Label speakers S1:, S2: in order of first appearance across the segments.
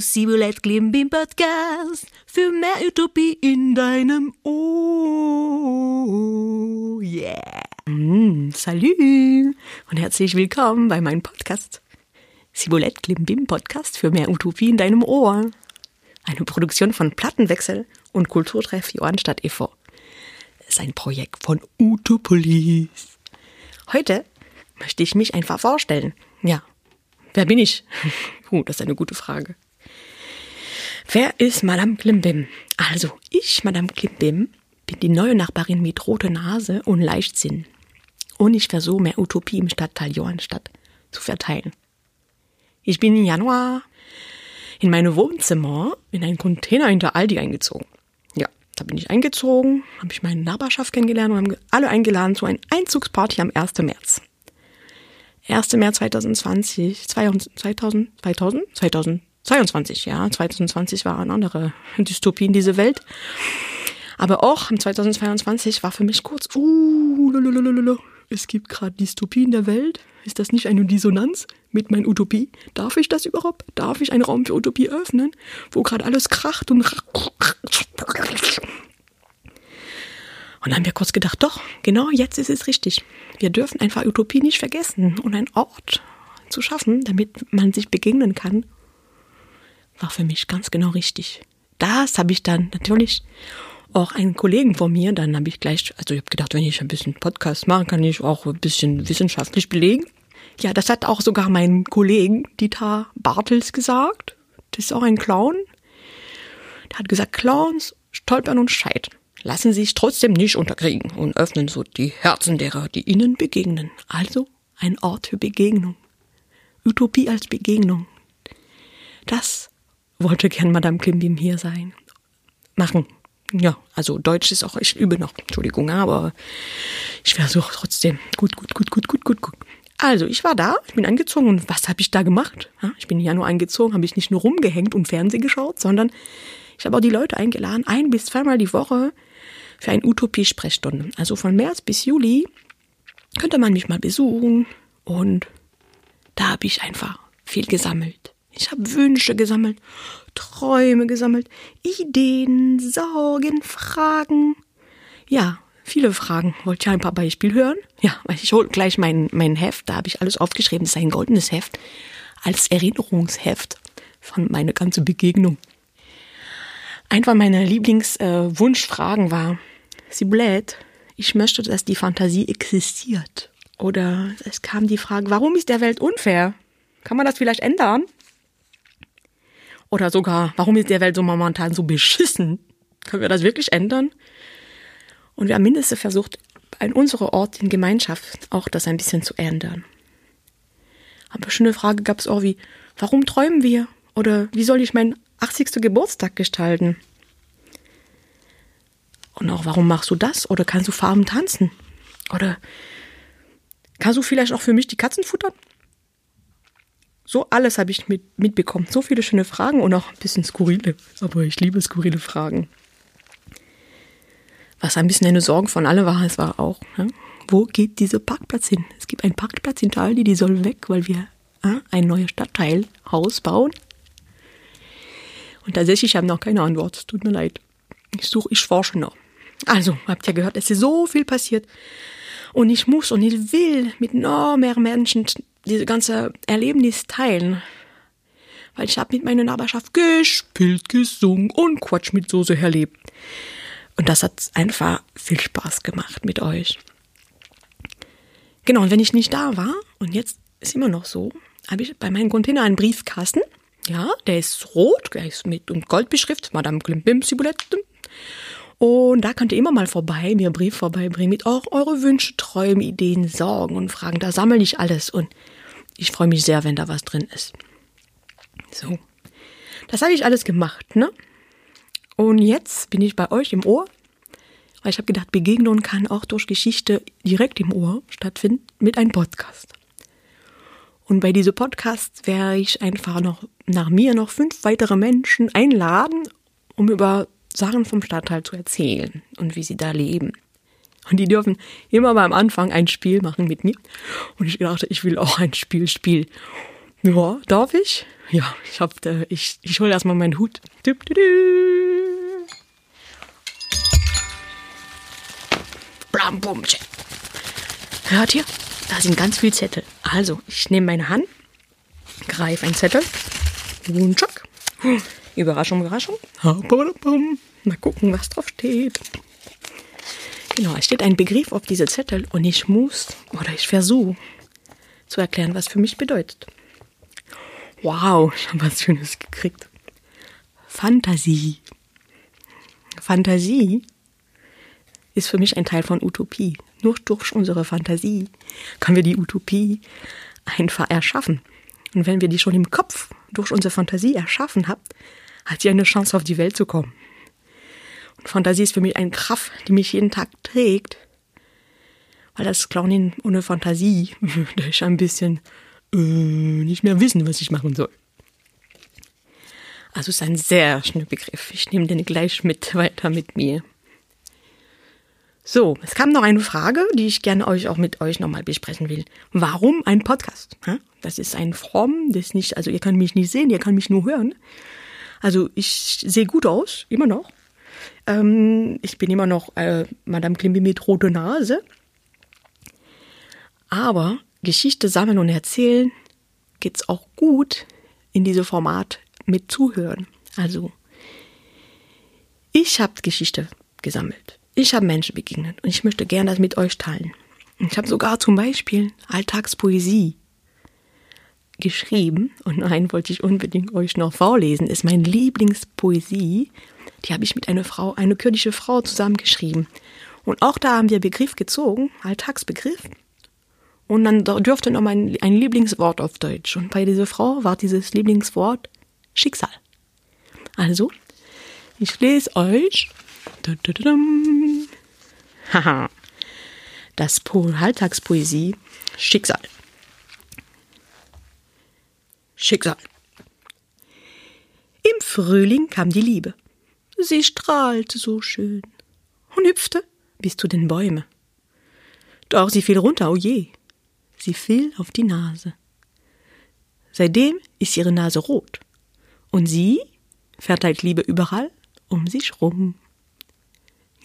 S1: Sibulet Klimbim Podcast für mehr Utopie in deinem Ohr. Yeah. Mm, salut und herzlich willkommen bei meinem Podcast. Sibulette Klimbim Podcast für mehr Utopie in deinem Ohr. Eine Produktion von Plattenwechsel und Kulturtreff Johannstadt e.V. Sein Projekt von Utopolis. Heute möchte ich mich einfach vorstellen. Ja, wer bin ich? Uh, das ist eine gute Frage. Wer ist Madame Klimbim? Also, ich, Madame Klimbim, bin die neue Nachbarin mit roter Nase und Leichtsinn. Und ich versuche mehr Utopie im Stadtteil Johannstadt zu verteilen. Ich bin im Januar in meine Wohnzimmer in einen Container hinter Aldi eingezogen. Ja, da bin ich eingezogen, habe ich meine Nachbarschaft kennengelernt und haben alle eingeladen zu einer Einzugsparty am 1. März. 1. März 2020, 2000, 2000, 2000, 2022, ja, 2020 war eine andere Dystopie in dieser Welt. Aber auch im 2022 war für mich kurz, uh, lalalala, es gibt gerade Dystopie in der Welt. Ist das nicht eine Dissonanz mit meiner Utopie? Darf ich das überhaupt? Darf ich einen Raum für Utopie öffnen, wo gerade alles kracht und und dann haben wir kurz gedacht, doch, genau jetzt ist es richtig. Wir dürfen einfach Utopie nicht vergessen und einen Ort zu schaffen, damit man sich begegnen kann, war für mich ganz genau richtig. Das habe ich dann natürlich auch einen Kollegen von mir, dann habe ich gleich, also ich habe gedacht, wenn ich ein bisschen Podcast mache, kann ich auch ein bisschen wissenschaftlich belegen. Ja, das hat auch sogar mein Kollegen Dieter Bartels gesagt. Das ist auch ein Clown. Der hat gesagt, Clowns stolpern und scheitern lassen sich trotzdem nicht unterkriegen und öffnen so die Herzen derer, die ihnen begegnen. Also ein Ort für Begegnung. Utopie als Begegnung. Das wollte gern Madame Klimbim hier sein. Machen. Ja, also Deutsch ist auch, ich übe noch, Entschuldigung, aber ich versuche trotzdem. Gut, gut, gut, gut, gut, gut, gut. Also, ich war da, ich bin angezogen und was habe ich da gemacht? Ich bin ja nur angezogen, habe ich nicht nur rumgehängt und Fernsehen geschaut, sondern ich habe auch die Leute eingeladen, ein bis zweimal die Woche für eine Utopie-Sprechstunde. Also von März bis Juli könnte man mich mal besuchen und da habe ich einfach viel gesammelt. Ich habe Wünsche gesammelt, Träume gesammelt, Ideen, Sorgen, Fragen. Ja, viele Fragen. Wollt ihr ein paar Beispiele hören? Ja, ich hole gleich mein, mein Heft, da habe ich alles aufgeschrieben. Das ist ein goldenes Heft als Erinnerungsheft von meiner ganzen Begegnung. Einfach meine Lieblingswunschfragen äh, war, sie bläht, ich möchte, dass die Fantasie existiert. Oder es kam die Frage, warum ist der Welt unfair? Kann man das vielleicht ändern? Oder sogar, warum ist der Welt so momentan so beschissen? Können wir das wirklich ändern? Und wir haben mindestens versucht, an unserem Ort in Gemeinschaft auch das ein bisschen zu ändern. Aber schöne Frage gab es auch wie, warum träumen wir? Oder wie soll ich meinen 80. Geburtstag gestalten? Und auch, warum machst du das? Oder kannst du Farben tanzen? Oder kannst du vielleicht auch für mich die Katzen futtern? So alles habe ich mit, mitbekommen. So viele schöne Fragen und auch ein bisschen skurrile. Aber ich liebe skurrile Fragen. Was ein bisschen eine Sorge von alle war, es war auch, ne? wo geht dieser Parkplatz hin? Es gibt einen Parkplatz in Taldi, die soll weg, weil wir äh, ein neues Stadtteilhaus bauen. Und tatsächlich haben noch keine Antwort. Tut mir leid. Ich suche, ich forsche noch. Also, habt ihr gehört, es ist so viel passiert. Und ich muss und ich will mit noch mehr Menschen diese ganze Erlebnis teilen. Weil ich habe mit meiner Nachbarschaft gespielt, gesungen und Quatsch mit Soße erlebt. Und das hat einfach viel Spaß gemacht mit euch. Genau, und wenn ich nicht da war, und jetzt ist immer noch so, habe ich bei meinem Container einen Briefkasten. Ja, der ist rot, der ist mit und Gold beschriftet, Madame Klimbim Sibulette. Und da könnt ihr immer mal vorbei, mir einen Brief vorbeibringen mit auch eure Wünsche, Träume, Ideen, Sorgen und Fragen. Da sammle ich alles und ich freue mich sehr, wenn da was drin ist. So. Das habe ich alles gemacht, ne? Und jetzt bin ich bei euch im Ohr, weil ich habe gedacht, Begegnung kann auch durch Geschichte direkt im Ohr stattfinden mit einem Podcast. Und bei diesem Podcast werde ich einfach noch nach mir noch fünf weitere Menschen einladen, um über Sachen vom Stadtteil zu erzählen und wie sie da leben. Und die dürfen immer beim Anfang ein Spiel machen mit mir. Und ich dachte, ich will auch ein Spiel spielen. Ja, darf ich? Ja, ich hab, ich, ich hole erstmal meinen Hut. Blam, bum. Hört ihr? Da sind ganz viele Zettel. Also, ich nehme meine Hand, greife einen Zettel und tschack. Überraschung, Überraschung. Mal gucken, was drauf steht. Genau, es steht ein Begriff auf diese Zettel und ich muss oder ich versuche zu erklären, was für mich bedeutet. Wow, ich habe was Schönes gekriegt. Fantasie. Fantasie ist für mich ein Teil von Utopie. Nur durch unsere Fantasie können wir die Utopie einfach erschaffen. Und wenn wir die schon im Kopf durch unsere Fantasie erschaffen haben, hat sie eine Chance auf die Welt zu kommen. Und Fantasie ist für mich eine Kraft, die mich jeden Tag trägt. Weil das Clownin ohne Fantasie würde ich ein bisschen äh, nicht mehr wissen, was ich machen soll. Also ist ein sehr schöner Begriff. Ich nehme den gleich mit weiter mit mir. So, es kam noch eine Frage, die ich gerne euch auch mit euch nochmal besprechen will. Warum ein Podcast? Das ist ein Form, das nicht, also ihr könnt mich nicht sehen, ihr könnt mich nur hören. Also ich sehe gut aus, immer noch. Ähm, ich bin immer noch äh, Madame Klimbi mit roter Nase. Aber Geschichte sammeln und erzählen geht's auch gut in diesem Format mit Zuhören. Also ich habe Geschichte gesammelt. Ich habe Menschen begegnet und ich möchte gerne das mit euch teilen. Ich habe sogar zum Beispiel Alltagspoesie geschrieben und einen wollte ich unbedingt euch noch vorlesen. Ist meine Lieblingspoesie. Die habe ich mit einer Frau, eine kurdische Frau zusammengeschrieben. Und auch da haben wir Begriff gezogen, Alltagsbegriff. Und dann dürfte noch mein ein Lieblingswort auf Deutsch. Und bei dieser Frau war dieses Lieblingswort Schicksal. Also, ich lese euch Haha. Das Alltagspoesie Schicksal. Schicksal. Im Frühling kam die Liebe. Sie strahlte so schön und hüpfte bis zu den Bäumen. Doch sie fiel runter, oh je. Sie fiel auf die Nase. Seitdem ist ihre Nase rot. Und sie verteilt Liebe überall um sich rum.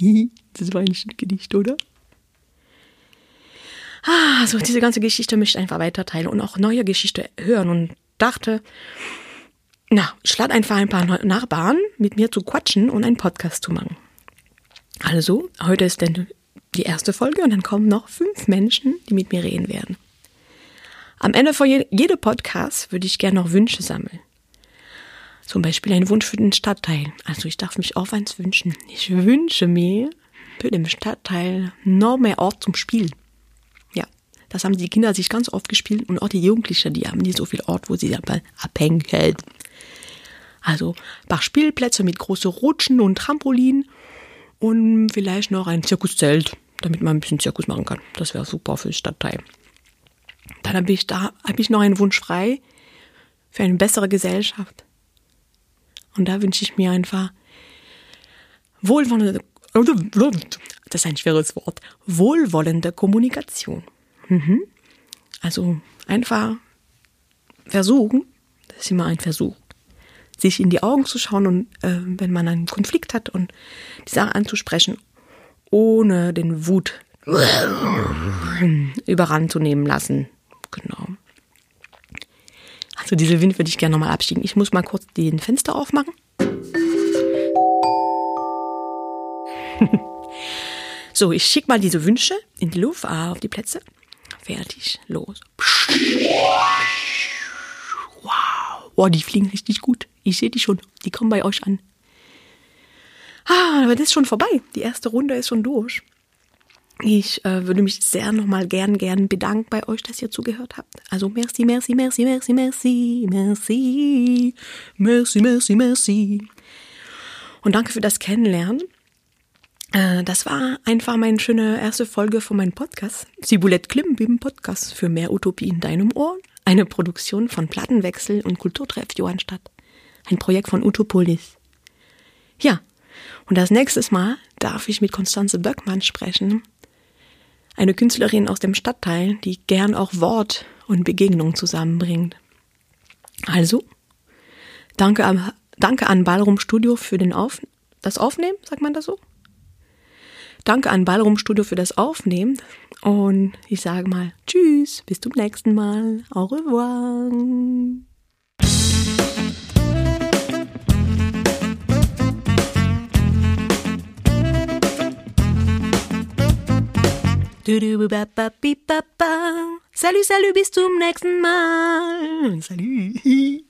S1: Das war ein Gedicht, oder? Ah, so diese ganze Geschichte möchte ich einfach weiterteilen und auch neue Geschichte hören und dachte, na, ich lade einfach ein paar Nachbarn mit mir zu quatschen und einen Podcast zu machen. Also, heute ist dann die erste Folge und dann kommen noch fünf Menschen, die mit mir reden werden. Am Ende von jedem Podcast würde ich gerne noch Wünsche sammeln. Zum Beispiel ein Wunsch für den Stadtteil. Also ich darf mich auch eins wünschen. Ich wünsche mir für den Stadtteil noch mehr Ort zum Spielen. Ja, das haben die Kinder sich ganz oft gespielt und auch die Jugendlichen, die haben nicht so viel Ort, wo sie aber abhängen. Also ein paar Spielplätze mit großen Rutschen und Trampolin und vielleicht noch ein Zirkuszelt, damit man ein bisschen Zirkus machen kann. Das wäre super für den Stadtteil. Dann habe ich da habe ich noch einen Wunsch frei für eine bessere Gesellschaft. Und da wünsche ich mir einfach wohlwollende, das ist ein schweres Wort, wohlwollende Kommunikation. Mhm. Also einfach versuchen, das ist immer ein Versuch, sich in die Augen zu schauen und äh, wenn man einen Konflikt hat und die Sache anzusprechen, ohne den Wut überrannt zu nehmen lassen. Genau. Also diese Wind würde ich gerne nochmal abschieben. Ich muss mal kurz den Fenster aufmachen. so, ich schicke mal diese Wünsche in die Luft, ah, auf die Plätze. Fertig, los. Wow, oh, die fliegen richtig gut. Ich sehe die schon. Die kommen bei euch an. Ah, aber das ist schon vorbei. Die erste Runde ist schon durch. Ich äh, würde mich sehr nochmal gern, gern bedanken bei euch, dass ihr zugehört habt. Also merci, merci, merci, merci, merci, merci, merci, merci, merci. Und danke für das Kennenlernen. Äh, das war einfach meine schöne erste Folge von meinem Podcast. Sibulett Klimbim Podcast für mehr Utopie in deinem Ohr. Eine Produktion von Plattenwechsel und Kulturtreff Johannstadt. Ein Projekt von Utopolis. Ja, und das nächste Mal darf ich mit Konstanze Böckmann sprechen Eine Künstlerin aus dem Stadtteil, die gern auch Wort und Begegnung zusammenbringt. Also, danke, am, danke an Ballroom Studio für den Auf, das Aufnehmen, sagt man das so? Danke an Ballroom Studio für das Aufnehmen und ich sage mal Tschüss, bis zum nächsten Mal. Au revoir. Salut, salut, bis zum nächsten Mal. Salut.